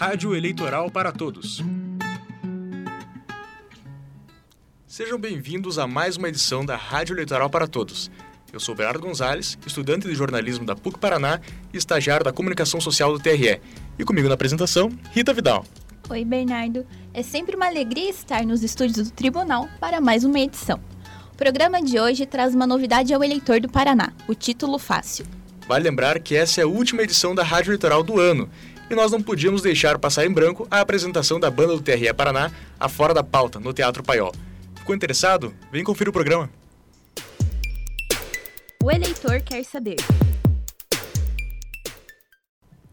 Rádio Eleitoral para Todos. Sejam bem-vindos a mais uma edição da Rádio Eleitoral para Todos. Eu sou Bernardo Gonzalez, estudante de jornalismo da PUC Paraná e estagiário da comunicação social do TRE. E comigo na apresentação, Rita Vidal. Oi, Bernardo. É sempre uma alegria estar nos estúdios do Tribunal para mais uma edição. O programa de hoje traz uma novidade ao eleitor do Paraná, o título fácil. Vale lembrar que essa é a última edição da Rádio Eleitoral do ano e nós não podíamos deixar passar em branco a apresentação da banda do TRE Paraná, a Fora da Pauta, no Teatro Paiol. Ficou interessado? Vem conferir o programa. O eleitor quer saber.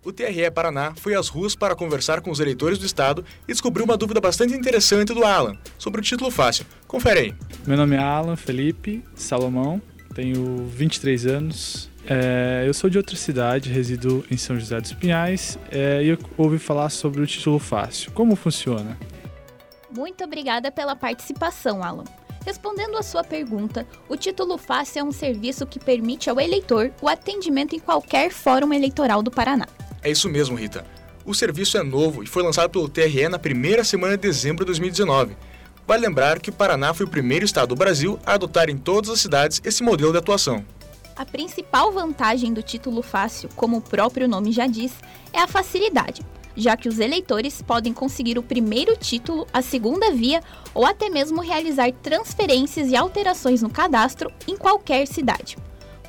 O TRE Paraná foi às ruas para conversar com os eleitores do estado e descobriu uma dúvida bastante interessante do Alan sobre o título fácil. Confere aí. Meu nome é Alan Felipe Salomão, tenho 23 anos, é, eu sou de outra cidade, resido em São José dos Pinhais é, e eu ouvi falar sobre o título fácil. Como funciona? Muito obrigada pela participação, Alan. Respondendo à sua pergunta, o título fácil é um serviço que permite ao eleitor o atendimento em qualquer fórum eleitoral do Paraná. É isso mesmo, Rita. O serviço é novo e foi lançado pelo TRE na primeira semana de dezembro de 2019. Vale lembrar que o Paraná foi o primeiro estado do Brasil a adotar em todas as cidades esse modelo de atuação. A principal vantagem do título fácil, como o próprio nome já diz, é a facilidade, já que os eleitores podem conseguir o primeiro título, a segunda via ou até mesmo realizar transferências e alterações no cadastro em qualquer cidade.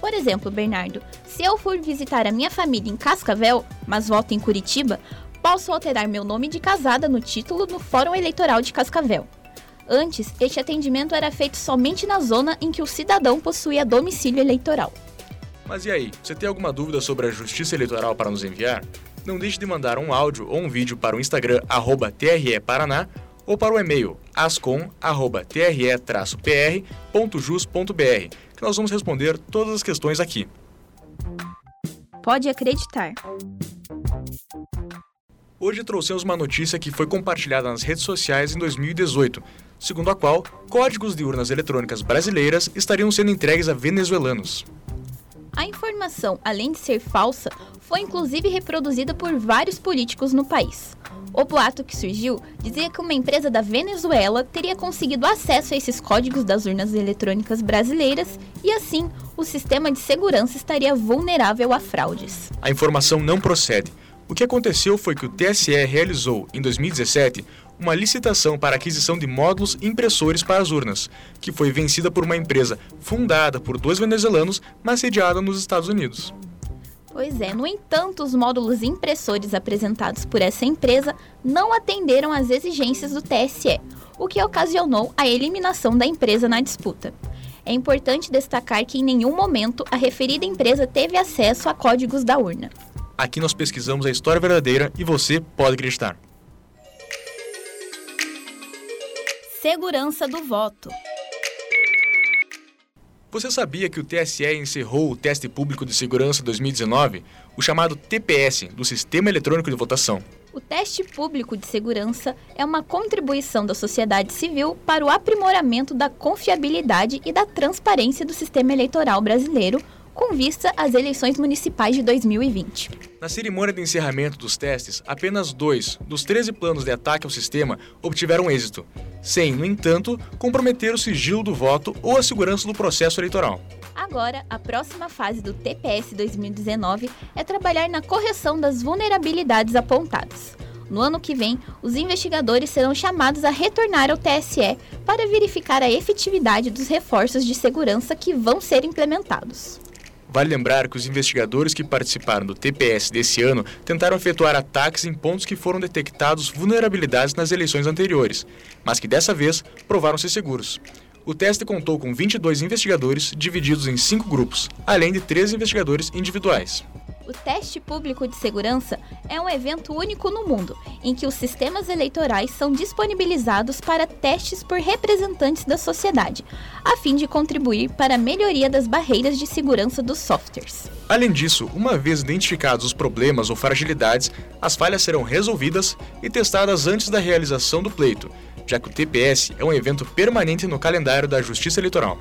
Por exemplo, Bernardo, se eu for visitar a minha família em Cascavel, mas voto em Curitiba, posso alterar meu nome de casada no título no Fórum Eleitoral de Cascavel. Antes, este atendimento era feito somente na zona em que o cidadão possuía domicílio eleitoral. Mas e aí, você tem alguma dúvida sobre a Justiça Eleitoral para nos enviar? Não deixe de mandar um áudio ou um vídeo para o Instagram arroba TRE Paraná ou para o e-mail ascom.tre-pr.jus.br, que nós vamos responder todas as questões aqui. Pode acreditar. Hoje trouxemos uma notícia que foi compartilhada nas redes sociais em 2018, segundo a qual códigos de urnas eletrônicas brasileiras estariam sendo entregues a venezuelanos. A informação, além de ser falsa, foi inclusive reproduzida por vários políticos no país. O boato que surgiu dizia que uma empresa da Venezuela teria conseguido acesso a esses códigos das urnas eletrônicas brasileiras e, assim, o sistema de segurança estaria vulnerável a fraudes. A informação não procede. O que aconteceu foi que o TSE realizou, em 2017, uma licitação para aquisição de módulos impressores para as urnas, que foi vencida por uma empresa fundada por dois venezuelanos, mas sediada nos Estados Unidos. Pois é, no entanto, os módulos impressores apresentados por essa empresa não atenderam às exigências do TSE, o que ocasionou a eliminação da empresa na disputa. É importante destacar que em nenhum momento a referida empresa teve acesso a códigos da urna. Aqui nós pesquisamos a história verdadeira e você pode acreditar. Segurança do voto. Você sabia que o TSE encerrou o Teste Público de Segurança 2019, o chamado TPS, do Sistema Eletrônico de Votação? O teste público de segurança é uma contribuição da sociedade civil para o aprimoramento da confiabilidade e da transparência do sistema eleitoral brasileiro, com vista às eleições municipais de 2020. Na cerimônia de encerramento dos testes, apenas dois dos 13 planos de ataque ao sistema obtiveram êxito, sem, no entanto, comprometer o sigilo do voto ou a segurança do processo eleitoral. Agora, a próxima fase do TPS 2019 é trabalhar na correção das vulnerabilidades apontadas. No ano que vem, os investigadores serão chamados a retornar ao TSE para verificar a efetividade dos reforços de segurança que vão ser implementados. Vale lembrar que os investigadores que participaram do TPS desse ano tentaram efetuar ataques em pontos que foram detectados vulnerabilidades nas eleições anteriores, mas que dessa vez provaram-se seguros. O teste contou com 22 investigadores divididos em cinco grupos, além de três investigadores individuais. O teste público de segurança é um evento único no mundo, em que os sistemas eleitorais são disponibilizados para testes por representantes da sociedade, a fim de contribuir para a melhoria das barreiras de segurança dos softwares. Além disso, uma vez identificados os problemas ou fragilidades, as falhas serão resolvidas e testadas antes da realização do pleito, já que o TPS é um evento permanente no calendário da Justiça Eleitoral.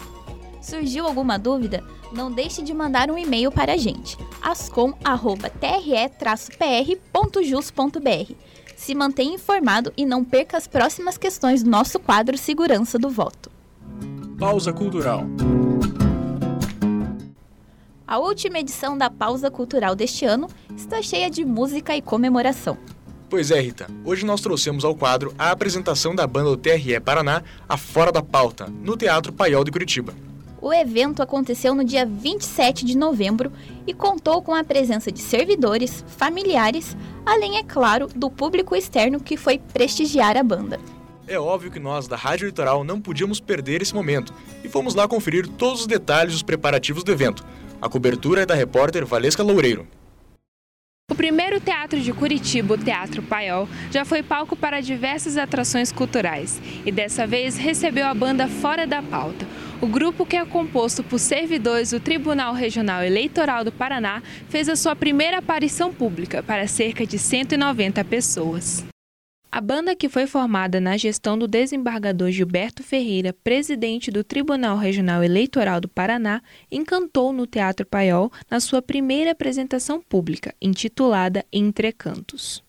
Surgiu alguma dúvida? Não deixe de mandar um e-mail para a gente, ascom.tre-pr.jus.br. se mantenha informado e não perca as próximas questões do nosso quadro Segurança do Voto. Pausa Cultural. A última edição da Pausa Cultural deste ano está cheia de música e comemoração. Pois é, Rita. Hoje nós trouxemos ao quadro a apresentação da banda do TRE Paraná, a Fora da Pauta, no Teatro Paiol de Curitiba. O evento aconteceu no dia 27 de novembro e contou com a presença de servidores, familiares, além, é claro, do público externo que foi prestigiar a banda. É óbvio que nós, da Rádio Litoral, não podíamos perder esse momento e fomos lá conferir todos os detalhes dos preparativos do evento. A cobertura é da repórter Valesca Loureiro. O primeiro teatro de Curitiba, o Teatro Paiol, já foi palco para diversas atrações culturais e dessa vez recebeu a banda Fora da Pauta. O grupo, que é composto por servidores do Tribunal Regional Eleitoral do Paraná, fez a sua primeira aparição pública para cerca de 190 pessoas. A banda, que foi formada na gestão do desembargador Gilberto Ferreira, presidente do Tribunal Regional Eleitoral do Paraná, encantou no Teatro Paiol na sua primeira apresentação pública, intitulada Entre Cantos.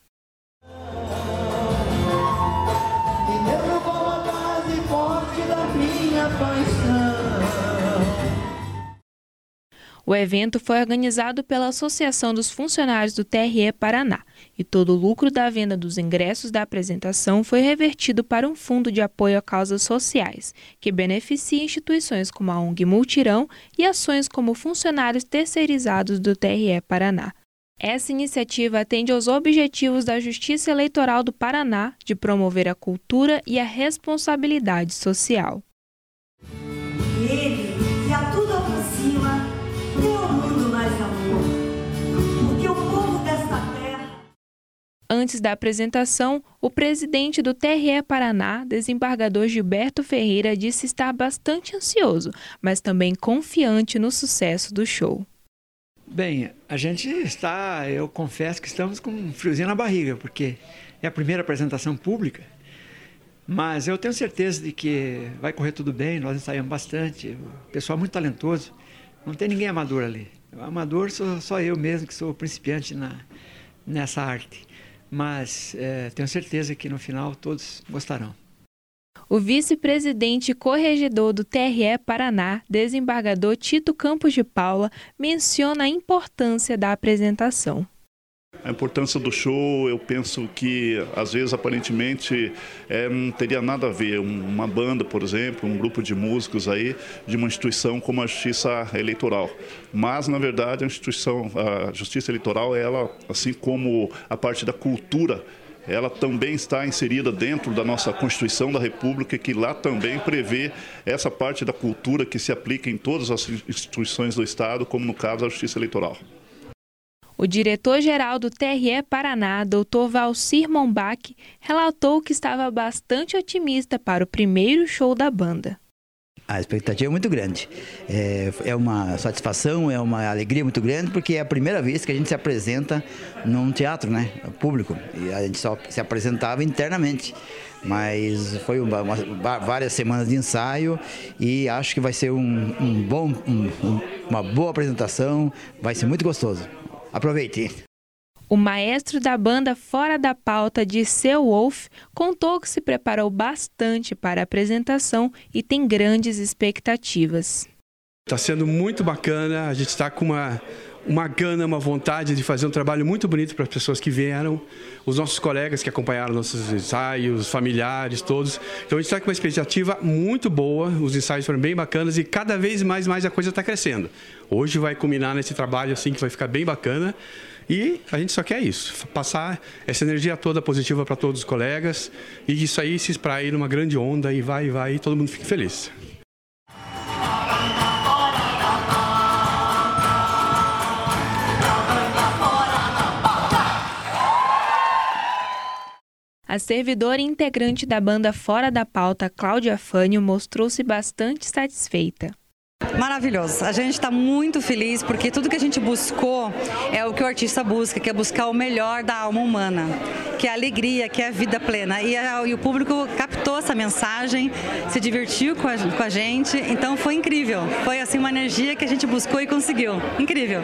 O evento foi organizado pela Associação dos Funcionários do TRE Paraná e todo o lucro da venda dos ingressos da apresentação foi revertido para um fundo de apoio a causas sociais, que beneficia instituições como a ONG Multirão e ações como funcionários terceirizados do TRE Paraná. Essa iniciativa atende aos objetivos da Justiça Eleitoral do Paraná de promover a cultura e a responsabilidade social. Ele que a tudo aproxima, dê ao mundo mais amor. Porque o povo desta terra. Antes da apresentação, o presidente do TRE Paraná, desembargador Gilberto Ferreira, disse estar bastante ansioso, mas também confiante no sucesso do show. Bem, a gente está, eu confesso que estamos com um friozinho na barriga, porque é a primeira apresentação pública, mas eu tenho certeza de que vai correr tudo bem, nós ensaiamos bastante, o pessoal é muito talentoso, não tem ninguém amador ali. O amador sou só eu mesmo, que sou principiante na, nessa arte, mas é, tenho certeza que no final todos gostarão. O vice-presidente corregedor do TRE Paraná, desembargador Tito Campos de Paula, menciona a importância da apresentação. A importância do show, eu penso que às vezes aparentemente é, não teria nada a ver uma banda, por exemplo, um grupo de músicos aí de uma instituição como a Justiça Eleitoral. Mas na verdade a instituição, a Justiça Eleitoral, ela, assim como a parte da cultura ela também está inserida dentro da nossa Constituição da República, que lá também prevê essa parte da cultura que se aplica em todas as instituições do Estado, como no caso a Justiça Eleitoral. O diretor-geral do TRE Paraná, Dr. Valcir Mombach, relatou que estava bastante otimista para o primeiro show da banda. A expectativa é muito grande. É, é, uma satisfação, é uma alegria muito grande, porque é a primeira vez que a gente se apresenta num teatro, né? Público. E a gente só se apresentava internamente. Mas foi uma, uma, várias semanas de ensaio e acho que vai ser um, um bom, um, uma boa apresentação, vai ser muito gostoso. Aproveite! O maestro da banda Fora da Pauta, Disseu Wolf, contou que se preparou bastante para a apresentação e tem grandes expectativas. Está sendo muito bacana, a gente está com uma, uma gana, uma vontade de fazer um trabalho muito bonito para as pessoas que vieram, os nossos colegas que acompanharam nossos ensaios, familiares, todos. Então a gente está com uma expectativa muito boa, os ensaios foram bem bacanas e cada vez mais, mais a coisa está crescendo. Hoje vai culminar nesse trabalho assim que vai ficar bem bacana. E a gente só quer isso, passar essa energia toda positiva para todos os colegas e isso aí se espraie numa grande onda e vai, vai e todo mundo fique feliz. A servidora e integrante da banda Fora da Pauta, Cláudia Fânio, mostrou-se bastante satisfeita. Maravilhoso. A gente está muito feliz porque tudo que a gente buscou é o que o artista busca, que é buscar o melhor da alma humana, que é a alegria, que é a vida plena. E, a, e o público captou essa mensagem, se divertiu com a, com a, gente, então foi incrível. Foi assim uma energia que a gente buscou e conseguiu. Incrível.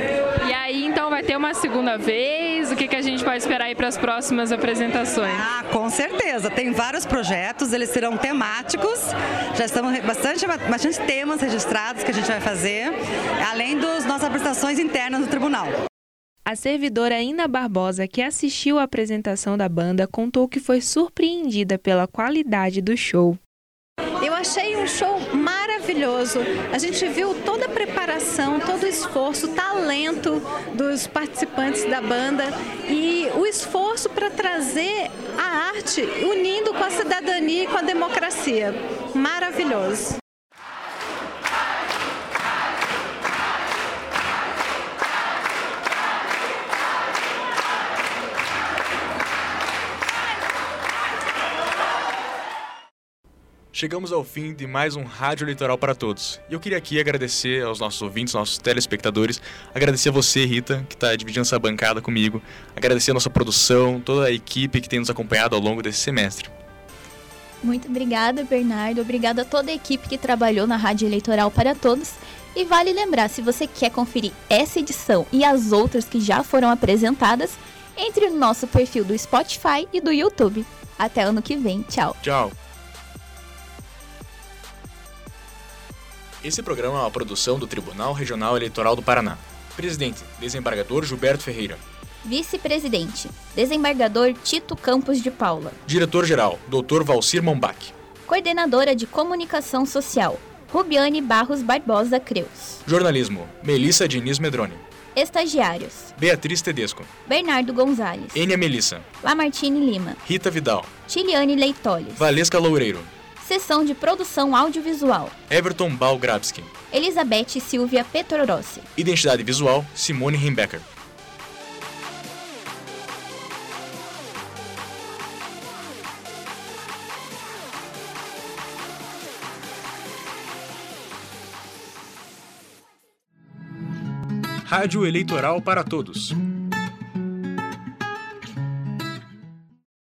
E aí então vai ter uma segunda vez? O que, que a gente pode esperar aí para as próximas apresentações? Ah, com certeza. Tem vários projetos, eles serão temáticos. Já estamos bastante, bastante temas registrados que a gente vai fazer, além das nossas apresentações internas no tribunal. A servidora Ina Barbosa, que assistiu à apresentação da banda, contou que foi surpreendida pela qualidade do show. Achei um show maravilhoso. A gente viu toda a preparação, todo o esforço, o talento dos participantes da banda e o esforço para trazer a arte unindo com a cidadania e com a democracia. Maravilhoso. Chegamos ao fim de mais um Rádio Eleitoral para Todos. E eu queria aqui agradecer aos nossos ouvintes, nossos telespectadores, agradecer a você, Rita, que está dividindo essa bancada comigo, agradecer a nossa produção, toda a equipe que tem nos acompanhado ao longo desse semestre. Muito obrigada, Bernardo. Obrigada a toda a equipe que trabalhou na Rádio Eleitoral para Todos. E vale lembrar, se você quer conferir essa edição e as outras que já foram apresentadas, entre no nosso perfil do Spotify e do YouTube. Até ano que vem. Tchau. Tchau. Esse programa é uma produção do Tribunal Regional Eleitoral do Paraná. Presidente, desembargador Gilberto Ferreira. Vice-presidente, desembargador Tito Campos de Paula. Diretor-geral, Dr. Valcir Mombach. Coordenadora de Comunicação Social, Rubiane Barros Barbosa Creus. Jornalismo, Melissa Diniz Medrone. Estagiários: Beatriz Tedesco, Bernardo Gonzalez, Enia Melissa, Lamartine Lima, Rita Vidal, Tiliane Leitoles, Valesca Loureiro, Seção de Produção Audiovisual. Everton Balgrabski. Elizabeth Silvia Petrorossi. Identidade Visual, Simone Hembecker. Rádio Eleitoral para Todos.